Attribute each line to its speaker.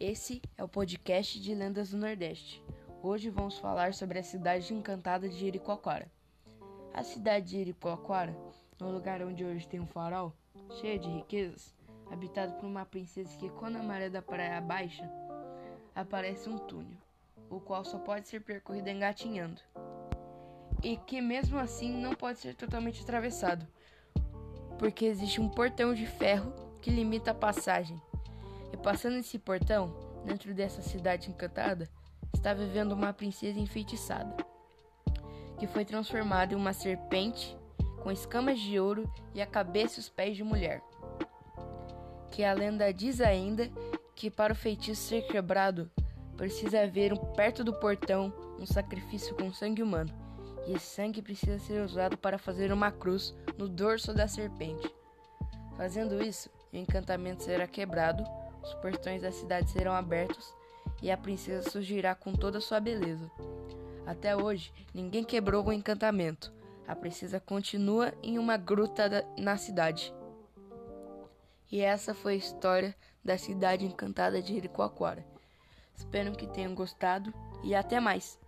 Speaker 1: Esse é o podcast de Lendas do Nordeste. Hoje vamos falar sobre a cidade encantada de Jericoacoara. A cidade de Jericoacoara, no lugar onde hoje tem um farol, cheia de riquezas, habitado por uma princesa que, quando a maré da praia baixa, aparece um túnel, o qual só pode ser percorrido engatinhando, e que mesmo assim não pode ser totalmente atravessado, porque existe um portão de ferro que limita a passagem. E passando esse portão, dentro dessa cidade encantada, está vivendo uma princesa enfeitiçada, que foi transformada em uma serpente com escamas de ouro e a cabeça e os pés de mulher. Que a lenda diz ainda que para o feitiço ser quebrado, precisa haver perto do portão um sacrifício com sangue humano, e esse sangue precisa ser usado para fazer uma cruz no dorso da serpente. Fazendo isso, o encantamento será quebrado os portões da cidade serão abertos e a princesa surgirá com toda sua beleza. Até hoje, ninguém quebrou o encantamento. A princesa continua em uma gruta da, na cidade. E essa foi a história da cidade encantada de Jericoacoara. Espero que tenham gostado e até mais!